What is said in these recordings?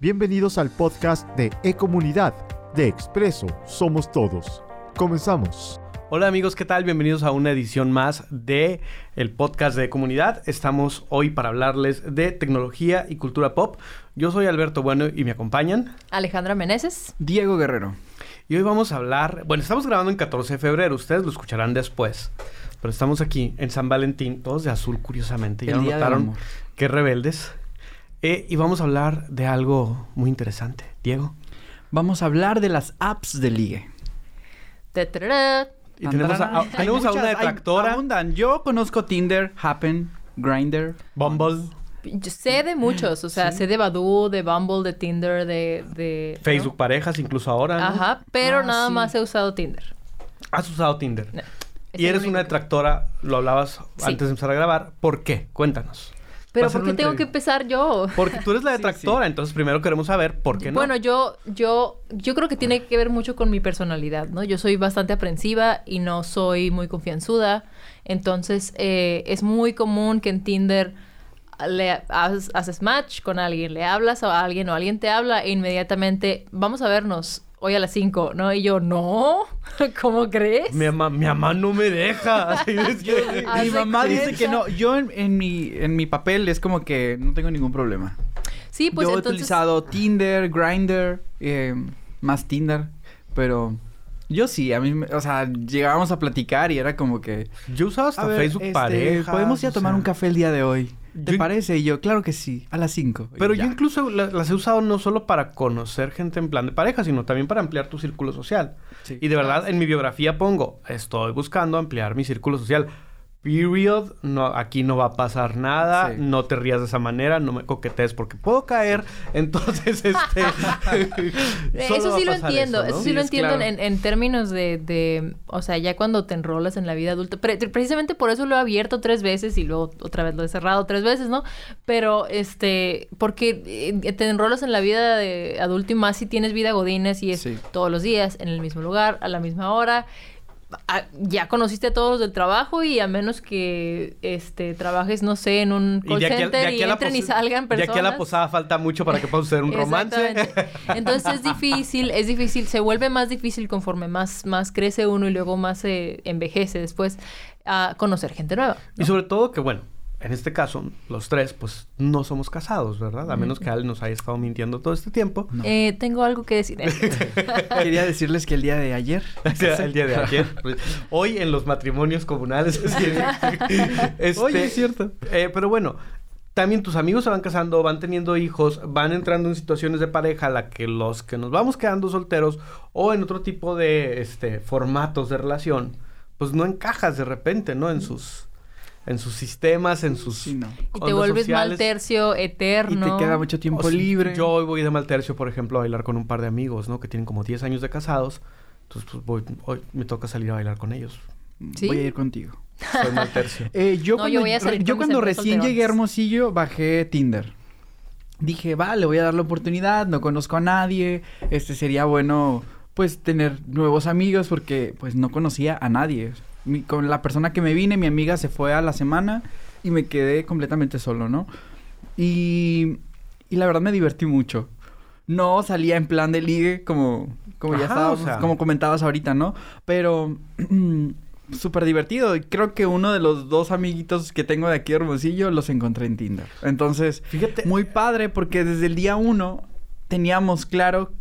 Bienvenidos al podcast de E-Comunidad de Expreso Somos Todos. Comenzamos. Hola amigos, ¿qué tal? Bienvenidos a una edición más de el podcast de comunidad. Estamos hoy para hablarles de tecnología y cultura pop. Yo soy Alberto Bueno y me acompañan Alejandra Meneses. Diego Guerrero. Y hoy vamos a hablar, bueno, estamos grabando en 14 de febrero, ustedes lo escucharán después. Pero estamos aquí en San Valentín, todos de azul curiosamente. Ya El notaron, amor. qué rebeldes. Eh, y vamos a hablar de algo muy interesante. Diego. Vamos a hablar de las apps de ligue. Y tenemos a, a- Hay tenemos a una muchas, detractora, abundan. Yo conozco Tinder, Happen, Grindr. Bumble, Yo sé de muchos, o sea, sé de Badoo, de Bumble, de Tinder, de... de ¿no? Facebook parejas, incluso ahora. ¿no? Ajá, pero Ah, nada sí. más he usado Tinder. Has usado Tinder. No, Y eres único una detractora, lo hablabas Sí. antes de empezar a grabar. ¿Por qué? Cuéntanos. Pero ¿por qué tengo que empezar yo? Porque tú eres la Sí, detractora, entonces primero queremos saber por qué no. Bueno, yo, yo, yo creo que tiene que ver mucho con mi personalidad, ¿no? Yo soy bastante aprensiva y no soy muy confianzuda. Entonces, eh, es muy común que en Tinder le haces, haces match con alguien, le hablas a alguien o alguien te habla e inmediatamente, vamos a vernos hoy a las 5, ¿no? Y yo, no, ¿cómo crees? mi, mamá, mi mamá no me deja. Es que- Mi mamá dice que no. Yo en, en mi, en mi papel es como que no tengo ningún problema. Sí, pues Yo he entonces... utilizado Tinder, Grindr, eh, más Tinder, pero yo sí, a mí, me- o sea, llegábamos a platicar y era como que... Yo usaba hasta a ver, Facebook este, pareja. Podemos ir a tomar un café el día de hoy. ¿Te Yo- parece? Y yo, claro que sí, a las 5. Pero yo incluso la- las he usado no solo para conocer gente en plan de pareja, sino también para ampliar tu círculo social. Sí. Y de verdad, en mi biografía pongo, estoy buscando ampliar mi círculo social. Period. No, aquí no va a pasar nada. Sí. No te rías de esa manera. No me coquetees porque puedo caer. Entonces, este... Eso sí lo entiendo, eso, sí, Sí, lo entiendo claro. en, en términos de, de, o sea, ya cuando te enrolas en la vida adulta, pre- precisamente por eso lo he abierto tres veces y luego otra vez lo he cerrado tres veces, ¿no? Pero, este, porque eh, te enrolas en la vida de adulto y más si tienes vida godines y es Sí. todos los días, en el mismo lugar, a la misma hora. Ya conociste a todos del trabajo y a menos que este trabajes no sé en un call a- center y la entren y salgan personas De aquí a la posada falta mucho para que pueda ser un romance. Entonces es difícil, es difícil, se vuelve más difícil conforme más, más crece uno y luego más se envejece después a conocer gente nueva. Y sobre todo que, bueno, en este caso, los tres, pues, no somos casados, ¿verdad? A menos que Ale nos haya estado mintiendo todo este tiempo. No. Eh, tengo algo que decir. Quería decirles que el día de ayer... El día de ayer. pues, Hoy en los matrimonios comunales. así es. Este, Oye, es cierto. eh, pero bueno, también tus amigos se van casando, van teniendo hijos, van entrando en situaciones de pareja a la que los que nos vamos quedando solteros o en otro tipo de este, formatos de relación, pues no encajas de repente, ¿no? En sus, en sus sistemas, en sus... Sí, no. y te vuelves mal sociales. tercio, Y eterno. te queda mucho tiempo O si libre. Yo hoy voy de mal tercio, por ejemplo, a bailar con un par de amigos, ¿no? Que tienen como 10 años de casados. Entonces, pues voy, hoy me toca salir a bailar con ellos. ¿Sí? Voy a ir contigo. Soy mal tercio. Eh, yo No, cuando, yo voy a salir yo cuando recién solterones. llegué a Hermosillo bajé Tinder. Dije, va, le voy a dar la oportunidad, no conozco a nadie, este sería bueno pues tener nuevos amigos porque pues no conocía a nadie. Mi- con la persona que me vine, mi amiga se fue a la semana y me quedé completamente solo, ¿no? Y, y la verdad me divertí mucho. No salía en plan de ligue como, como ya Ajá, estábamos, o sea. como comentabas ahorita, ¿no? Pero súper divertido. Y creo que uno de los dos amiguitos que tengo de aquí de Hermosillo los encontré en Tinder. Entonces, Fíjate. muy padre porque desde el día uno teníamos claro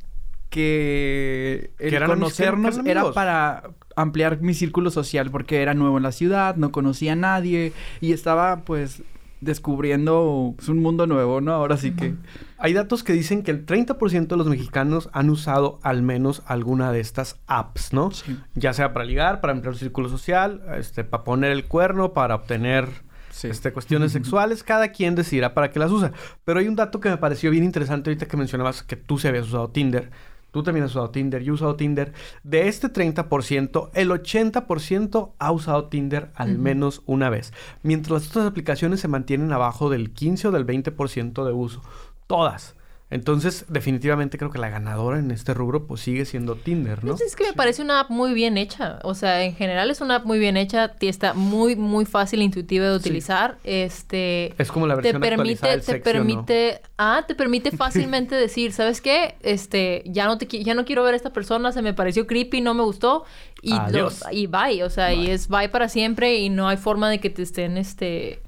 que el eran conocernos eran era para ampliar mi círculo social porque era nuevo en la ciudad, no conocía a nadie y estaba pues descubriendo pues, un mundo nuevo, ¿no? Ahora sí que... Hay datos que dicen que el 30% de los mexicanos han usado al menos alguna de estas apps, ¿no? Sí. Ya sea para ligar, para ampliar su círculo social, este, para poner el cuerno, para obtener Sí. este, cuestiones sexuales, cada quien decidirá para qué las usa. Pero hay un dato que me pareció bien interesante ahorita que mencionabas que tú se habías usado Tinder. Tú también has usado Tinder, yo he usado Tinder. De este 30%, el 80% ha usado Tinder al menos una vez. Mientras las otras aplicaciones se mantienen abajo del 15 o del 20% de uso. Todas. Entonces, definitivamente creo que la ganadora en este rubro pues sigue siendo Tinder, ¿no? Pues es que me parece una app muy bien hecha. O sea, en general es una app muy bien hecha. Está muy, muy fácil e intuitiva de utilizar. Este... Es como la te versión actualizada permite, del te permite, ah, te permite fácilmente decir, ¿sabes qué? Este, ya no te qui- ya no quiero ver a esta persona, se me pareció creepy, no me gustó y lo- Adiós. y bye, o sea, y es bye para siempre y no hay forma de que te estén este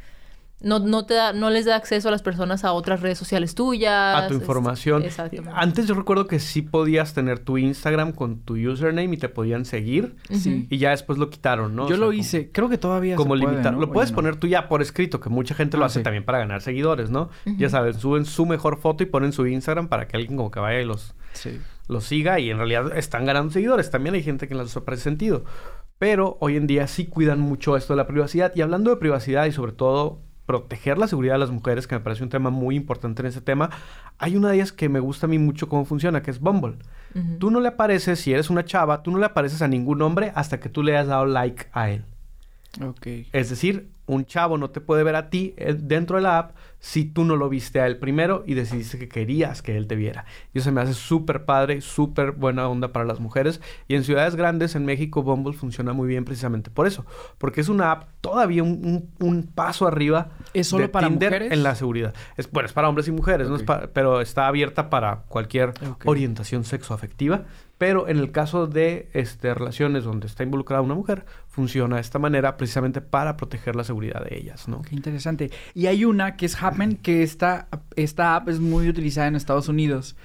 no, no te da, no les da acceso a las personas a otras redes sociales tuyas. a tu información. exactamente. Antes yo recuerdo que sí podías tener tu Instagram con tu username y te podían seguir. Sí. Y ya después lo quitaron, ¿no? O Yo sea, lo como- hice. Creo que todavía Como se puede, limitar. ¿no? Lo puedes no. poner tú ya por escrito, que mucha gente lo Ah, hace sí. también para ganar seguidores, ¿no? Ya sabes, suben su mejor foto y ponen su Instagram para que alguien como que vaya y los, Sí. los siga y en realidad están ganando seguidores. También hay gente que les parece sentido. Pero hoy en día sí cuidan mucho esto de la privacidad. Y hablando de privacidad y sobre todo proteger la seguridad de las mujeres, que me parece un tema muy importante en ese tema, hay una de ellas que me gusta a mí mucho cómo funciona, que es Bumble. Tú no le apareces, si eres una chava, tú no le apareces a ningún hombre hasta que tú le hayas dado like a él. Ok. Es decir, un chavo no te puede ver a ti eh, dentro de la app si tú no lo viste a él primero y decidiste que querías que él te viera. Y eso me hace súper padre, súper buena onda para las mujeres. Y en ciudades grandes, en México, Bumble funciona muy bien precisamente por eso. Porque es una app todavía un, un- un paso arriba ¿Es solo de para Tinder mujeres? en la seguridad. Es, bueno, es para hombres y mujeres, pero está abierta para cualquier Ok. orientación sexoafectiva. Pero en el caso de este, relaciones donde está involucrada una mujer, funciona de esta manera precisamente para proteger la seguridad de ellas, ¿no? Qué interesante. Y hay una que es Happen, que esta, esta app es muy utilizada en Estados Unidos.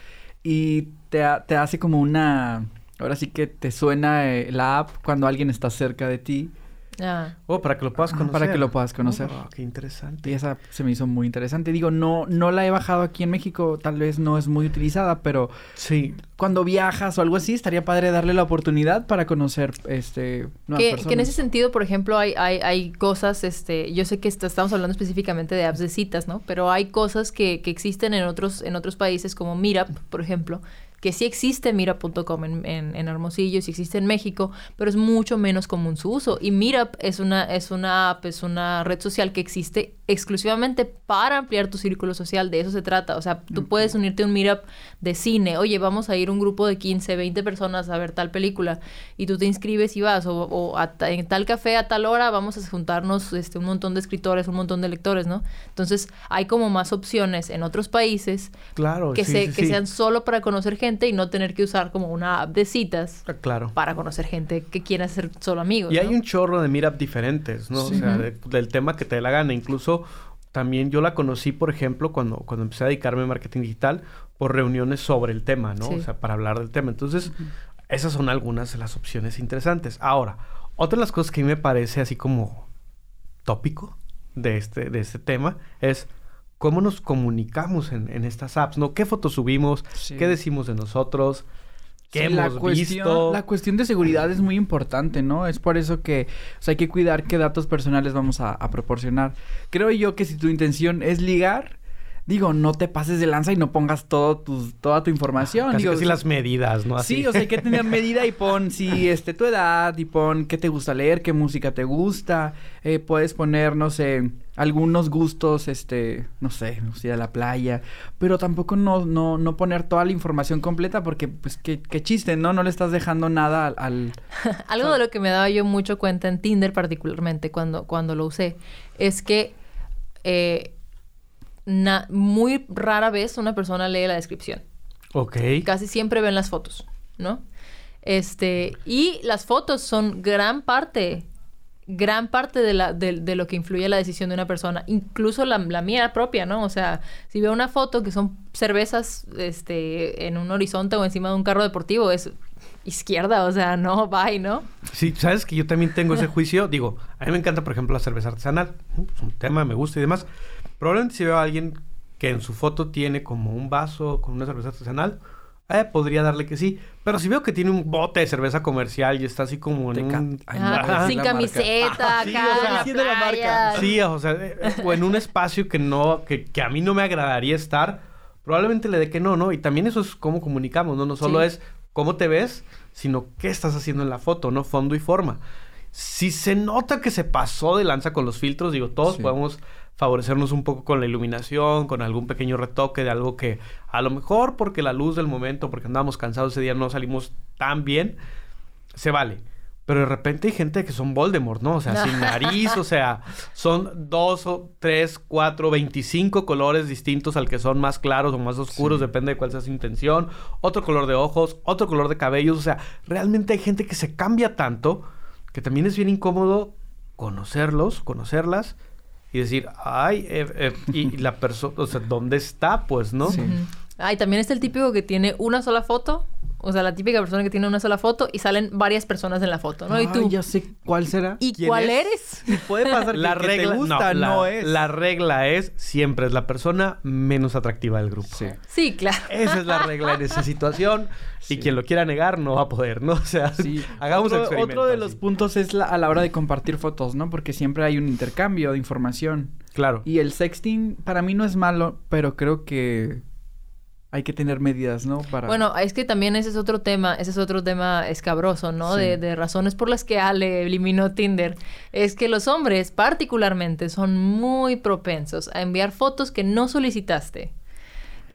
Y te hace como una... Ahora sí que te suena eh, la app cuando alguien está cerca de ti. Ah. Oh, para que lo puedas Ajá, conocer. para que lo puedas conocer. Oh, qué interesante. Y esa se me hizo muy interesante. Digo, no, no la he bajado aquí en México, tal vez no es muy utilizada, pero Sí, cuando viajas o algo así, estaría padre darle la oportunidad para conocer este nuevas Que, personas. que en ese sentido, por ejemplo, hay, hay, hay cosas, este, yo sé que est- estamos hablando específicamente de apps de citas, ¿no? Pero hay cosas que, que existen en otros, en otros países como Meetup, por ejemplo, que sí existe Meetup.com en, en, en Hermosillo, sí existe en México, pero es mucho menos común su uso. Y Meetup es una, es una app, es una red social que existe exclusivamente para ampliar tu círculo social, de eso se trata. O sea, tú puedes unirte a un Meetup de cine, oye, vamos a ir un grupo de 15, 20 personas a ver tal película, y tú te inscribes y vas, o, o a ta- en tal café a tal hora vamos a juntarnos este, un montón de escritores, un montón de lectores, ¿no? Entonces, hay como más opciones en otros países claro. que, sí, se, sí, que sí. sean solo para conocer gente y no tener que usar como una app de citas Ah, Claro. para conocer gente que quiera ser solo amigos. Y hay un chorro de meetup diferentes, ¿no? O sea, de- del tema que te dé la gana. Incluso también yo la conocí, por ejemplo, cuando, cuando empecé a dedicarme a marketing digital, por reuniones sobre el tema, ¿no? Sí. O sea, para hablar del tema. Entonces, esas son algunas de las opciones interesantes. Ahora, otra de las cosas que a mí me parece así como tópico de este, de este tema es cómo nos comunicamos en, en estas apps, ¿no? ¿Qué fotos subimos? Sí. ¿Qué decimos de nosotros? ¿Qué Sí, la hemos cuestión, visto? La cuestión de seguridad es muy importante, ¿no? Es por eso que o sea, hay que cuidar qué datos personales vamos a, a proporcionar. Creo yo que si tu intención es ligar, digo, no te pases de lanza y no pongas todo tus, toda tu información. Casi, digo, casi o sea, las medidas, ¿no? Así. Sí, o sea, hay que tener medida y pon si este tu edad y pon qué te gusta leer, qué música te gusta. Eh, puedes poner, no sé, algunos gustos, este, no sé, no sé, ir a la playa, pero tampoco no, no, no poner toda la información completa porque, pues, qué, qué chiste, ¿no? No le estás dejando nada al... al- Algo de lo que me daba yo mucho cuenta en Tinder particularmente cuando, cuando lo usé es que eh, na- muy rara vez una persona lee la descripción. Ok. Casi siempre ven las fotos, ¿no? Este, y las fotos son gran parte, gran parte de, la, de, de lo que influye la decisión de una persona, incluso la, la mía propia, ¿no? O sea, si veo una foto que son cervezas este, en un horizonte o encima de un carro deportivo, es izquierda, o sea, no, bye, ¿no? Sí, sabes que yo también tengo ese juicio. Digo, a mí me encanta, por ejemplo, la cerveza artesanal. Es un tema, me gusta y demás. Probablemente si veo a alguien que en su foto tiene como un vaso con una cerveza artesanal, eh, podría darle que sí. Pero si veo que tiene un bote de cerveza comercial y está así como en un... Sin camiseta, Sí, acá en la marca. Sí, o sea, eh, o en un espacio que no, que, que a mí no me agradaría estar, probablemente le dé que no, ¿no? Y también eso es cómo comunicamos, ¿no? No solo Sí. es cómo te ves, sino qué estás haciendo en la foto, ¿no? Fondo y forma. Si se nota que se pasó de lanza con los filtros, digo, todos Sí. podemos favorecernos un poco con la iluminación, con algún pequeño retoque de algo que a lo mejor porque la luz del momento, porque andábamos cansados ese día, no salimos tan bien, se vale. Pero de repente hay gente que son Voldemort, ¿no? O sea, sin nariz, o sea, son dos o tres, cuatro, veinticinco colores distintos al que son más claros o más oscuros, Sí. depende de cuál sea su intención. Otro color de ojos, otro color de cabellos, o sea, realmente hay gente que se cambia tanto que también es bien incómodo conocerlos, conocerlas y decir, ay, eh, eh, y la persona, o sea, ¿dónde está? Pues, ¿no? Sí. Ay, también está el típico que tiene una sola foto. O sea, la típica persona que tiene una sola foto y salen varias personas en la foto, ¿no? y Ay, tú, ya sé cuál será. ¿y ¿Quién cuál es? eres? Y puede pasar que La que regla, te gusta no, no, la, es. la regla es siempre es la persona menos atractiva del grupo. Sí. Sí, claro. Esa es la regla en esa situación. Sí. Y quien lo quiera negar no va a poder, ¿no? O sea, Sí. hagamos otro, experimentos otro de así. los puntos es la- a la hora de compartir fotos, ¿no? Porque siempre hay un intercambio de información. Claro. Y el sexting para mí no es malo, pero creo que hay que tener medidas, ¿no? Para... Bueno, es que también ese es otro tema, ese es otro tema escabroso, ¿no? Sí. De, de razones por las que Ale eliminó Tinder. Es que los hombres, particularmente, son muy propensos a enviar fotos que no solicitaste.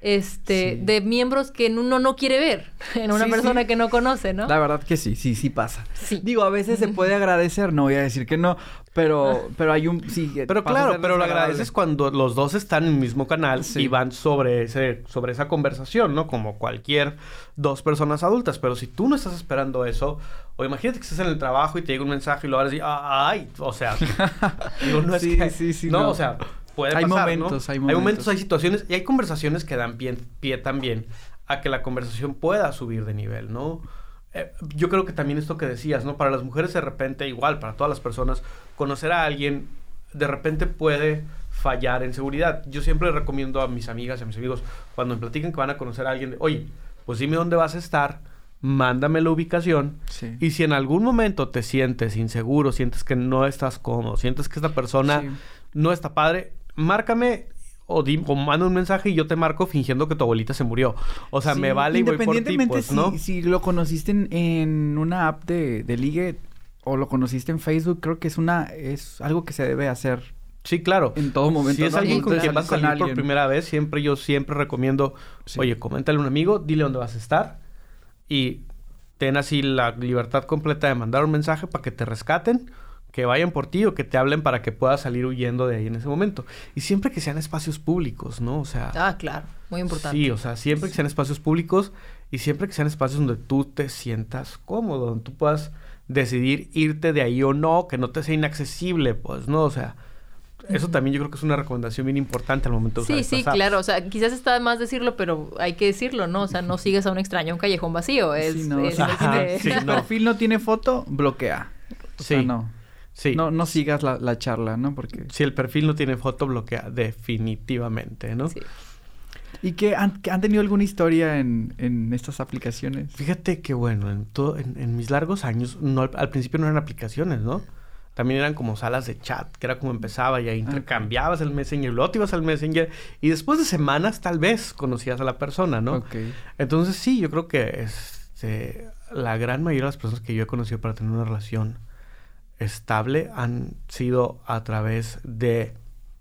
Este, Sí. de miembros que uno no quiere ver en una Sí, persona sí. que no conoce, ¿no? La verdad que sí, sí, sí pasa. Sí. Digo, a veces se puede agradecer, no voy a decir que no, pero, pero hay un... Sí, Pero pasa a claro, pero lo agradeces cuando los dos están en el mismo canal Sí. y van sobre ese, sobre esa conversación, ¿no? Como cualquier dos personas adultas. Pero si tú no estás esperando eso, o imagínate que estás en el trabajo y te llega un mensaje y lo abres y ay, o sea, digo, no es Sí, que- sí, sí, no, no. o sea, puede Hay pasar, momentos, ¿no? hay Hay momentos, hay situaciones y hay conversaciones que dan pie, pie también a que la conversación pueda subir de nivel, ¿no? Eh, yo creo que también esto que decías, ¿no? Para las mujeres de repente, igual, para todas las personas, conocer a alguien de repente puede fallar en seguridad. Yo siempre recomiendo a mis amigas y a mis amigos, cuando me platican que van a conocer a alguien, de, oye, pues dime dónde vas a estar, mándame la ubicación. Sí. Y si en algún momento te sientes inseguro, sientes que no estás cómodo, sientes que esta persona Sí. no está padre, márcame o, di- o manda un mensaje y yo te marco fingiendo que tu abuelita se murió. O sea, Sí, me vale y voy por ti, Independientemente pues, si, ¿no? si lo conociste en, en una app de, de ligue o lo conociste en Facebook, creo que es una es algo que se debe hacer Sí, claro. en todo momento. Si es ¿no? alguien con quien vas a salir por alguien. primera vez, siempre yo siempre recomiendo, Sí. oye, coméntale a un amigo, dile dónde vas a estar y ten así la libertad completa de mandar un mensaje para que te rescaten, que vayan por ti o que te hablen para que puedas salir huyendo de ahí en ese momento. Y siempre que sean espacios públicos, ¿no? O sea, Ah, claro, muy importante. sí, o sea, siempre que sean espacios públicos y siempre que sean espacios donde tú te sientas cómodo, donde tú puedas decidir irte de ahí o no, que no te sea inaccesible, pues, ¿no? O sea, eso también yo creo que es una recomendación bien importante al momento de usar Sí, sí, apps. claro. O sea, quizás está de más decirlo, pero hay que decirlo, ¿no? O sea, no sigas a un extraño a un callejón vacío. Es, Sí, no, es- sí. Ajá, sí, Si el no. perfil no tiene foto, bloquea. O sea, Sí. no. Sí. No, no sigas la, la charla, ¿no? Porque... Si el perfil no tiene foto, bloquea definitivamente, ¿no? Sí. ¿Y que han, que han tenido alguna historia en, en estas aplicaciones? Fíjate que bueno, en, todo, en, en mis largos años, no, al, al principio no eran aplicaciones, ¿no? También eran como salas de chat, que era como empezaba y ahí intercambiabas el Messenger, luego te ibas al Messenger y después de semanas tal vez conocías a la persona, ¿no? Ok. Entonces sí, yo creo que este, la gran mayoría de las personas que yo he conocido para tener una relación estable han sido a través de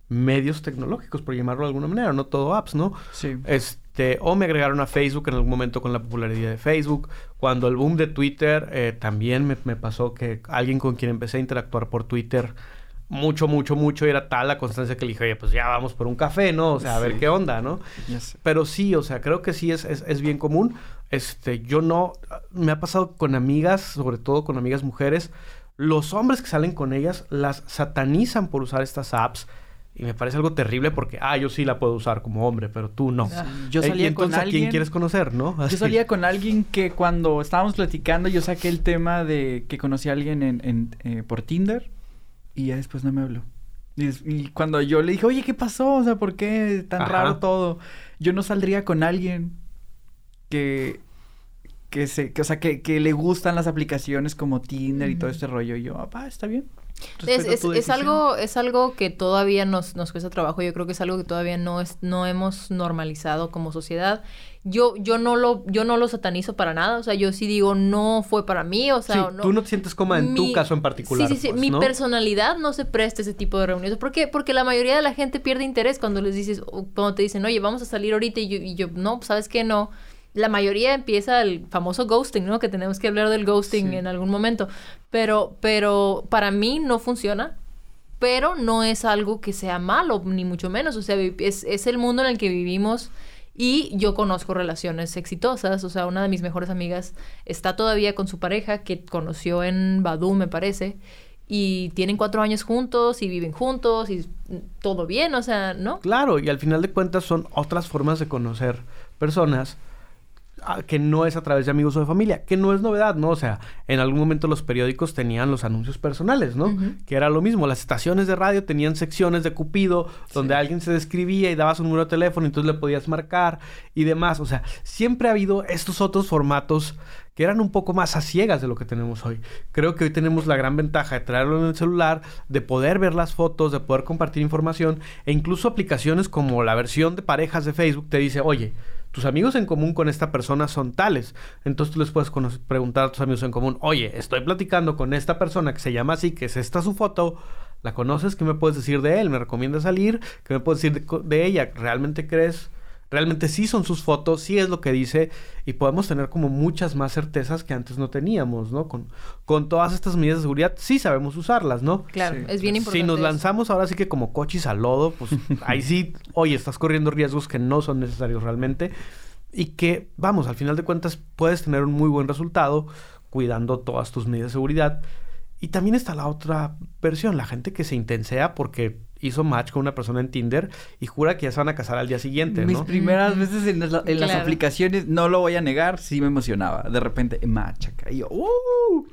medios tecnológicos, por llamarlo de alguna manera, no todo apps, ¿no? Sí. Este, o me agregaron a Facebook en algún momento con la popularidad de Facebook. Cuando el boom de Twitter, eh, también me, me pasó que alguien con quien empecé a interactuar por Twitter mucho, mucho, mucho, y era tal la constancia que le dije, oye, pues ya vamos por un café, ¿no? O sea, a ver qué onda, ¿no? Pero sí, o sea, creo que sí es, es, es bien común. Este, yo no, me ha pasado con amigas, sobre todo con amigas mujeres, los hombres que salen con ellas las satanizan por usar estas apps. Y me parece algo terrible porque, ah, yo sí la puedo usar como hombre, pero tú no. Yo Eh, y salía con entonces, ¿a alguien... quién quieres conocer, no? Yo salía con alguien que cuando estábamos platicando yo saqué el tema de que conocí a alguien en, en, eh, por Tinder y ya después no me habló. Y, y cuando yo le dije, oye, ¿qué pasó? O sea, ¿por qué tan Ajá. raro todo? Yo no saldría con alguien que, que se, que, o sea, que, que le gustan las aplicaciones como Tinder y todo este rollo. Y yo, papá, está bien. Es, es- es algo, es algo que todavía nos, nos cuesta trabajo. Yo creo que es algo que todavía no es, no hemos normalizado como sociedad. Yo, yo no lo, yo no lo satanizo para nada. O sea, yo sí digo, no fue para mí. O sea, sí, no, tú no te sientes cómoda en tu caso en particular. Sí, sí, sí. pues, Mi ¿no? personalidad no se presta a ese tipo de reuniones. ¿Por qué? Porque la mayoría de la gente pierde interés cuando les dices, cuando te dicen, oye, vamos a salir ahorita y yo, y yo no, pues, ¿sabes qué? No. La mayoría empieza el famoso ghosting, ¿no? Que tenemos que hablar del ghosting Sí. en algún momento. Pero, pero para mí no funciona. Pero no es algo que sea malo, ni mucho menos. O sea, es, es el mundo en el que vivimos. Y yo conozco relaciones exitosas. O sea, una de mis mejores amigas está todavía con su pareja que conoció en Badoo, me parece. Y tienen cuatro años juntos y viven juntos y todo bien, o sea, ¿no? Claro, y al final de cuentas son otras formas de conocer personas que no es a través de amigos o de familia, que no es novedad, ¿no? O sea, en algún momento los periódicos tenían los anuncios personales, ¿no? Que era lo mismo, las estaciones de radio tenían secciones de Cupido donde alguien se describía y daba su número de teléfono y entonces le podías marcar y demás, o sea, siempre ha habido estos otros formatos que eran un poco más a ciegas de lo que tenemos hoy. Creo que hoy tenemos la gran ventaja de traerlo en el celular, de poder ver las fotos, de poder compartir información e incluso aplicaciones como la versión de parejas de Facebook te dice, oye, tus amigos en común con esta persona son tales. Entonces tú les puedes preguntar a tus amigos en común, oye, estoy platicando con esta persona que se llama así, que es esta su foto, ¿la conoces? ¿Qué me puedes decir de él? ¿Me recomienda salir? ¿Qué me puedes decir de, de ella? ¿Realmente crees? Realmente sí son sus fotos, sí es lo que dice y podemos tener como muchas más certezas que antes no teníamos, ¿no? Con, con todas estas medidas de seguridad sí sabemos usarlas, ¿no? Claro, Sí. es bien importante. Si nos eso. lanzamos ahora sí que como cochis al lodo, pues ahí sí, oye, estás corriendo riesgos que no son necesarios realmente y que, vamos, al final de cuentas puedes tener un muy buen resultado cuidando todas tus medidas de seguridad. Y también está la otra versión, la gente que se intensea porque hizo match con una persona en Tinder y jura que ya se van a casar al día siguiente, Mis ¿no? primeras veces en, las- en las Claro. aplicaciones, no lo voy a negar, sí me emocionaba. De repente, machaca. Y yo, ¡uh!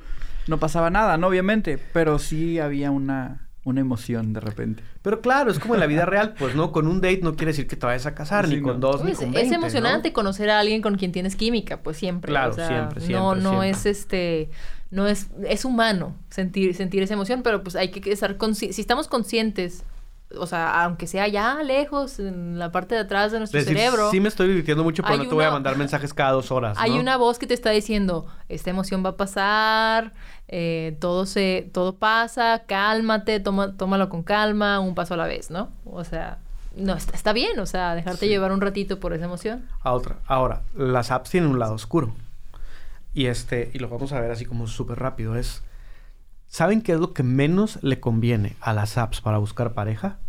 No pasaba nada, ¿no? Obviamente. Pero sí había una, una emoción de repente. Pero claro, es como en la vida real, pues, ¿no? Con un date no quiere decir que te vayas a casar, Sí, ni con no. dos, ni Pues, con es 20, emocionante ¿no? conocer a alguien con quien tienes química, pues siempre. Claro, o sea, siempre, No, siempre, no siempre. es este, no es, es humano sentir, sentir esa emoción, pero pues hay que estar consci- si estamos conscientes, o sea, aunque sea ya lejos, en la parte de atrás de nuestro Decir, cerebro, sí me estoy divirtiendo mucho, pero no te voy a mandar mensajes cada dos horas, hay ¿no? una voz que te está diciendo, esta emoción va a pasar, eh, todo se, todo pasa, cálmate, toma, tómalo con calma, un paso a la vez, ¿no? O sea, no, está, está bien, o sea, dejarte Sí. llevar un ratito por esa emoción. a otra. Ahora, las apps tienen un lado oscuro. Y este, y lo vamos a ver así como súper rápido. Es. ¿Saben qué es lo que menos le conviene a las apps para buscar pareja?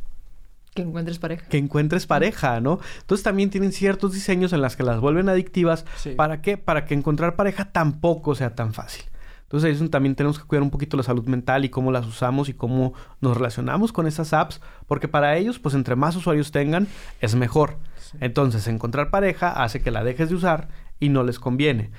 Que encuentres pareja. Que encuentres pareja, ¿no? Entonces también tienen ciertos diseños en las que las vuelven adictivas. Sí. ¿Para qué? Para que encontrar pareja tampoco sea tan fácil. Entonces también tenemos que cuidar un poquito la salud mental y cómo las usamos y cómo nos relacionamos con esas apps, porque para ellos, pues entre más usuarios tengan, es mejor. Entonces, encontrar pareja hace que la dejes de usar y no les conviene.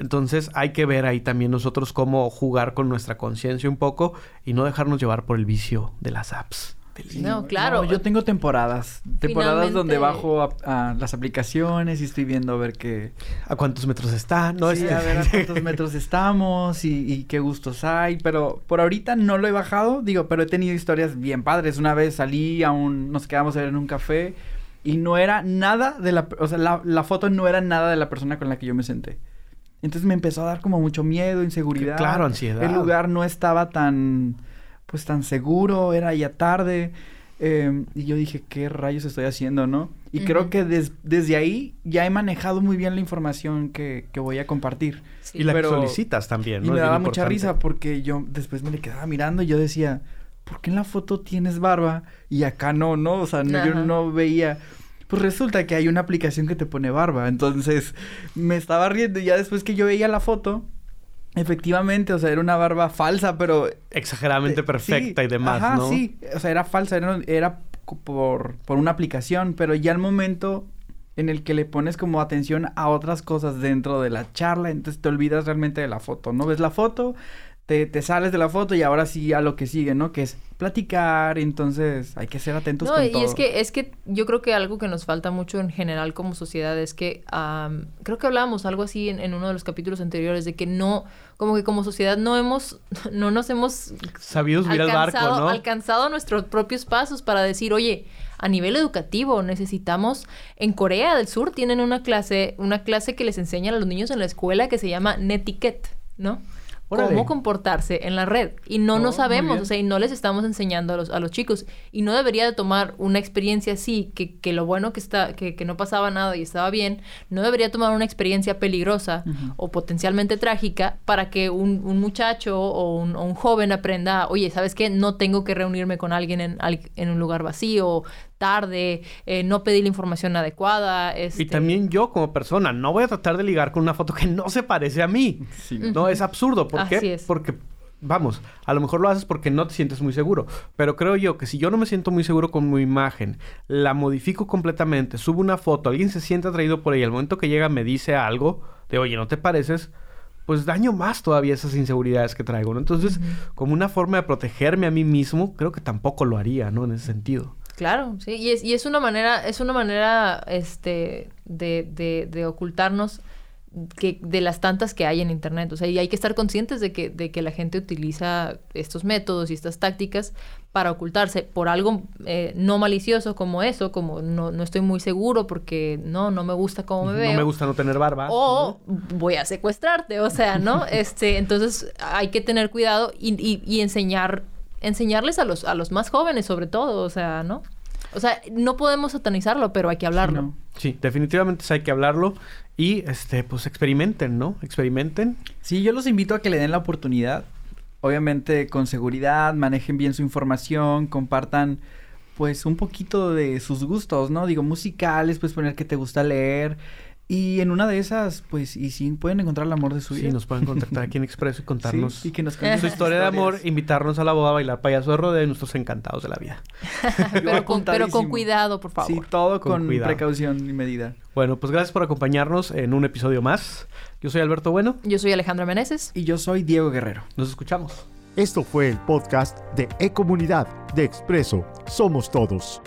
Entonces, hay que ver ahí también nosotros cómo jugar con nuestra conciencia un poco y no dejarnos llevar por el vicio de las apps. No, claro. yo tengo temporadas. Temporadas donde bajo a, a las aplicaciones y estoy viendo a ver qué... ¿A cuántos metros está? No, sí, Este- a ver a cuántos metros estamos y, y qué gustos hay. Pero por ahorita no lo he bajado, digo, pero he tenido historias bien padres. Una vez salí a un... Nos quedamos a ver en un café y no era nada de la... O sea, la, la foto no era nada de la persona con la que yo me senté. Entonces me empezó a dar como mucho miedo, inseguridad. Claro, ansiedad. El lugar no estaba tan... Pues tan seguro, era ya tarde. eh, y yo dije, ¿qué rayos estoy haciendo, no? Y creo que des- desde ahí ya he manejado muy bien la información que, que voy a compartir. Sí. y la pero- que solicitas también, Y ¿no? me Es daba mucha importante. risa porque yo después me le quedaba mirando y yo decía, ¿por qué en la foto tienes barba y acá no, no? O sea, no- yo no veía. Pues resulta que hay una aplicación que te pone barba. Entonces me estaba riendo y ya después que yo veía la foto, efectivamente, o sea, era una barba falsa, pero Exageradamente eh, perfecta sí, y demás, ajá, ¿no? sí. O sea, era falsa, era, era por, por una aplicación, pero ya al momento en el que le pones como atención a otras cosas dentro de la charla, entonces te olvidas realmente de la foto, ¿no? Ves la foto, te, te sales de la foto y ahora sí a lo que sigue, ¿no? Que es platicar, entonces hay que ser atentos No, con y todo. es que, es que yo creo que algo que nos falta mucho en general como sociedad es que am, creo que hablábamos algo así en, en uno de los capítulos anteriores de que no, como que como sociedad no hemos, no nos hemos Sabido subir al barco, alcanzado, ¿no? alcanzado nuestros propios pasos para decir, oye, a nivel educativo necesitamos, en Corea del Sur tienen una clase, una clase que les enseñan a los niños en la escuela que se llama netiquette, ¿no? Órale. Cómo comportarse en la red. Y no Oh, no muy sabemos, o sea, y no les estamos enseñando a los, a los chicos. Y no debería de tomar una experiencia así, que, que lo bueno que está, que, que no pasaba nada y estaba bien, no debería tomar una experiencia peligrosa o potencialmente trágica para que un, un muchacho o un, o un joven aprenda, oye, ¿sabes qué? No tengo que reunirme con alguien en, al- en un lugar vacío, tarde, eh, no pedir la información adecuada. Y este- también yo como persona no voy a tratar de ligar con una foto que no se parece a mí. Sí. No, es absurdo. ¿Por Así qué? es. Porque, vamos, a lo mejor lo haces porque no te sientes muy seguro. Pero creo yo que si yo no me siento muy seguro con mi imagen, la modifico completamente, subo una foto, alguien se siente atraído por ella, al momento que llega me dice algo de, oye, ¿no te pareces? Pues daño más todavía esas inseguridades que traigo, ¿no? Entonces, como una forma de protegerme a mí mismo, creo que tampoco lo haría, ¿no? En ese sentido. Claro, sí, y es, y es una manera, es una manera, este, de, de, de ocultarnos que, de las tantas que hay en internet. O sea, y hay que estar conscientes de que, de que la gente utiliza estos métodos y estas tácticas para ocultarse por algo eh, no malicioso como eso, como no, no estoy muy seguro porque no, no me gusta cómo me veo. No me gusta no tener barba. O voy a secuestrarte, o sea, ¿no? Este, entonces hay que tener cuidado y, y- y enseñar, enseñarles a los, a los más jóvenes sobre todo, o sea, ¿no? O sea, no podemos satanizarlo, pero hay que hablarlo. No. Sí, definitivamente sí hay que hablarlo y este pues experimenten, ¿no? Experimenten. Sí, yo los invito a que le den la oportunidad. Obviamente con seguridad, manejen bien su información, compartan pues un poquito de sus gustos, ¿no? Digo, musicales, pues poner que te gusta leer. Y en una de esas, pues, y sí, pueden encontrar el amor de su Sí, vida. nos pueden contactar aquí en Expreso y contarnos Sí, y que nos su historia de amor, invitarnos a la boda a bailar payaso de rodeo y nosotros encantados de la vida. pero, con, pero con apuntadísimo. cuidado, por favor. Sí, todo Con precaución y medida. Bueno, pues gracias por acompañarnos en un episodio más. Yo soy Alberto Bueno. Yo soy Alejandra Meneses. Y yo soy Diego Guerrero. Nos escuchamos. Esto fue el podcast de E-Comunidad de Expreso Somos Todos.